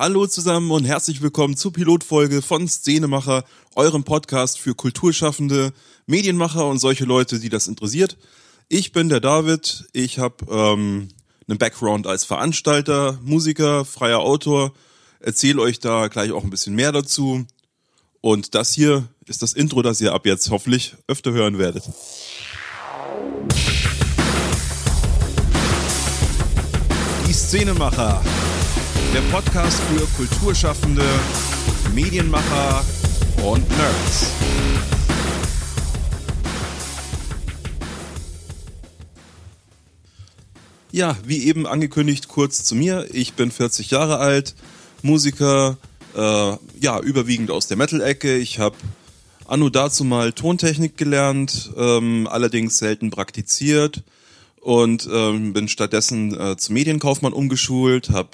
Hallo zusammen und herzlich willkommen zur Pilotfolge von Szenemacher, eurem Podcast für Kulturschaffende, Medienmacher und solche Leute, die das interessiert. Ich bin der David, ich habe ähm, einen Background als Veranstalter, Musiker, freier Autor, erzähle euch da gleich auch ein bisschen mehr dazu. Und das hier ist das Intro, das ihr ab jetzt hoffentlich öfter hören werdet. Die Szenemacher der Podcast für Kulturschaffende, Medienmacher und Nerds. Ja, wie eben angekündigt, kurz zu mir. Ich bin 40 Jahre alt, Musiker, äh, ja, überwiegend aus der Metal-Ecke. Ich habe anno dazu mal Tontechnik gelernt, ähm, allerdings selten praktiziert und ähm, bin stattdessen äh, zum Medienkaufmann umgeschult, habe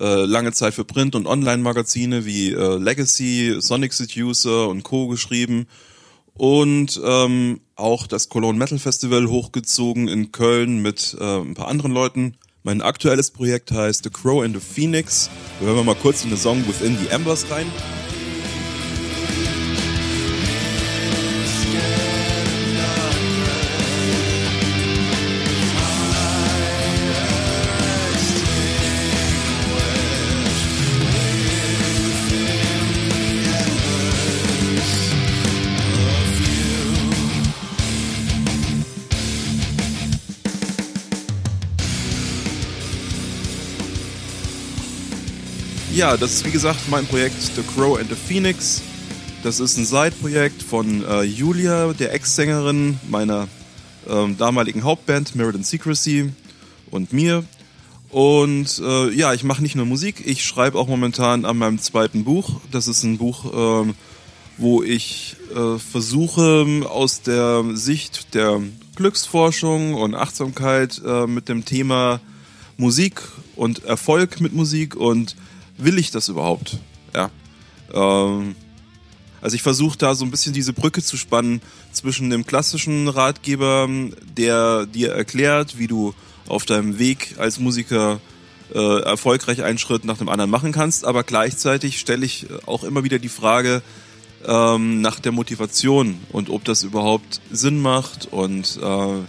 äh, lange Zeit für Print- und Online-Magazine wie äh, Legacy, Sonic Seducer und Co. geschrieben und ähm, auch das Cologne Metal Festival hochgezogen in Köln mit äh, ein paar anderen Leuten. Mein aktuelles Projekt heißt The Crow and the Phoenix. Da hören wir mal kurz in den Song Within the Embers rein. Ja, das ist wie gesagt mein Projekt The Crow and the Phoenix. Das ist ein Side-Projekt von äh, Julia, der Ex-Sängerin meiner ähm, damaligen Hauptband Meriden Secrecy und mir. Und äh, ja, ich mache nicht nur Musik, ich schreibe auch momentan an meinem zweiten Buch. Das ist ein Buch, äh, wo ich äh, versuche, aus der Sicht der Glücksforschung und Achtsamkeit äh, mit dem Thema Musik und Erfolg mit Musik und will ich das überhaupt? Ja. Ähm, also ich versuche da so ein bisschen diese Brücke zu spannen zwischen dem klassischen Ratgeber, der dir erklärt, wie du auf deinem Weg als Musiker äh, erfolgreich einen Schritt nach dem anderen machen kannst, aber gleichzeitig stelle ich auch immer wieder die Frage ähm, nach der Motivation und ob das überhaupt Sinn macht und äh,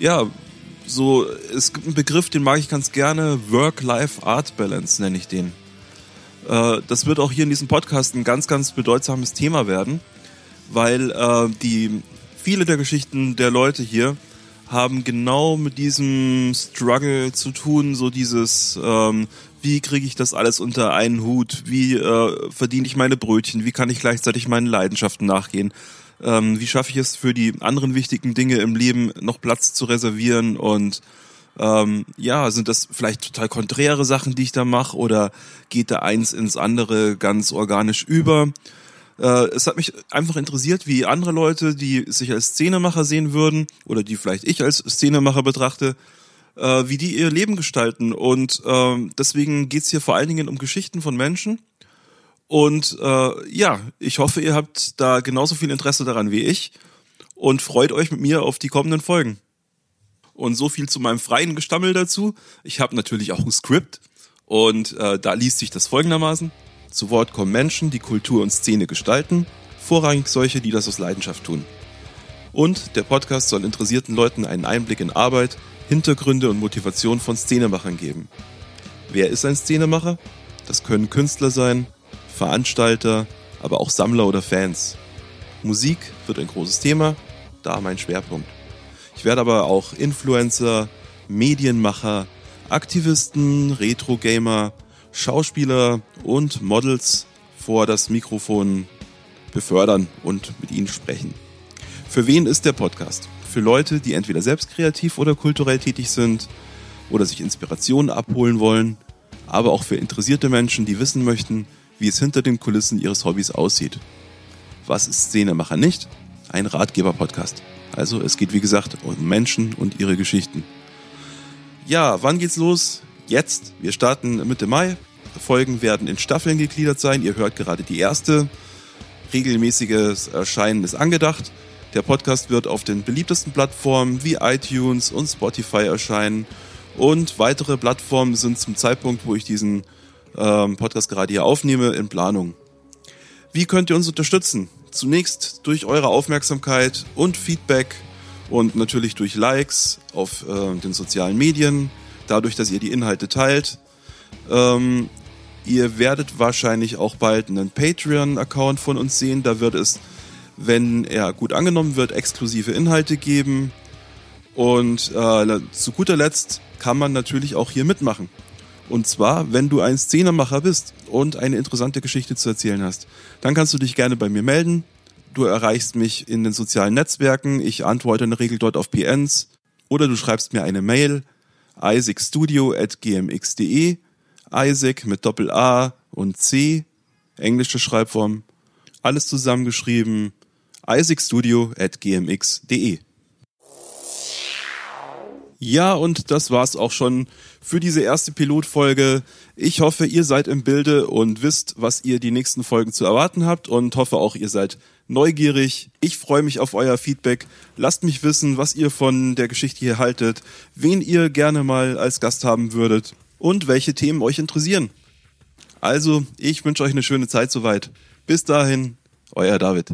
ja, so, es gibt einen Begriff, den mag ich ganz gerne, Work-Life-Art-Balance nenne ich den. Äh, das wird auch hier in diesem Podcast ein ganz, ganz bedeutsames Thema werden, weil äh, die viele der Geschichten der Leute hier haben genau mit diesem Struggle zu tun, so dieses, ähm, wie kriege ich das alles unter einen Hut, wie äh, verdiene ich meine Brötchen, wie kann ich gleichzeitig meinen Leidenschaften nachgehen ähm, wie schaffe ich es für die anderen wichtigen Dinge im Leben noch Platz zu reservieren und ähm, ja, sind das vielleicht total konträre Sachen, die ich da mache oder geht da eins ins andere ganz organisch über? Äh, es hat mich einfach interessiert, wie andere Leute, die sich als Szenemacher sehen würden oder die vielleicht ich als Szenemacher betrachte, äh, wie die ihr Leben gestalten. Und äh, deswegen geht's hier vor allen Dingen um Geschichten von Menschen und äh, ja, ich hoffe, ihr habt da genauso viel Interesse daran wie ich und freut euch mit mir auf die kommenden Folgen. Und so viel zu meinem freien Gestammel dazu. Ich habe natürlich auch ein Skript und äh, da liest sich das folgendermaßen. Zu Wort kommen Menschen, die Kultur und Szene gestalten, vorrangig solche, die das aus Leidenschaft tun. Und der Podcast soll interessierten Leuten einen Einblick in Arbeit, Hintergründe und Motivation von Szenemachern geben. Wer ist ein Szenemacher? Das können Künstler sein, Veranstalter, aber auch Sammler oder Fans. Musik wird ein großes Thema, da mein Schwerpunkt. Ich werde aber auch Influencer, Medienmacher, Aktivisten, Retro-Gamer, Schauspieler und Models vor das Mikrofon befördern und mit ihnen sprechen. Für wen ist der Podcast? Für Leute, die entweder selbst kreativ oder kulturell tätig sind oder sich Inspirationen abholen wollen, aber auch für interessierte Menschen, die wissen möchten, wie es hinter den Kulissen ihres Hobbys aussieht. Was ist Szenemacher nicht? Ein Ratgeber-Podcast. Also es geht wie gesagt um Menschen und ihre Geschichten. Ja, wann geht's los? Jetzt. Wir starten Mitte Mai. Folgen werden in Staffeln gegliedert sein. Ihr hört gerade die erste. Regelmäßiges Erscheinen ist angedacht. Der Podcast wird auf den beliebtesten Plattformen wie iTunes und Spotify erscheinen. Und weitere Plattformen sind zum Zeitpunkt, wo ich diesen ähm, Podcast gerade hier aufnehme, in Planung. Wie könnt ihr uns unterstützen? Zunächst durch eure Aufmerksamkeit und Feedback und natürlich durch Likes auf äh, den sozialen Medien, dadurch, dass ihr die Inhalte teilt. Ähm, ihr werdet wahrscheinlich auch bald einen Patreon-Account von uns sehen. Da wird es, wenn er gut angenommen wird, exklusive Inhalte geben. Und äh, zu guter Letzt kann man natürlich auch hier mitmachen. Und zwar, wenn du ein Szenemacher bist und eine interessante Geschichte zu erzählen hast, dann kannst du dich gerne bei mir melden. Du erreichst mich in den sozialen Netzwerken. Ich antworte in der Regel dort auf PNs. Oder du schreibst mir eine Mail isaacstudio.gmx.de Isaac mit Doppel A und C, englische Schreibform, alles zusammengeschrieben, isaacstudio.gmx.de. Ja, und das war's auch schon für diese erste Pilotfolge. Ich hoffe, ihr seid im Bilde und wisst, was ihr die nächsten Folgen zu erwarten habt und hoffe auch, ihr seid neugierig. Ich freue mich auf euer Feedback. Lasst mich wissen, was ihr von der Geschichte hier haltet, wen ihr gerne mal als Gast haben würdet und welche Themen euch interessieren. Also, ich wünsche euch eine schöne Zeit soweit. Bis dahin, euer David.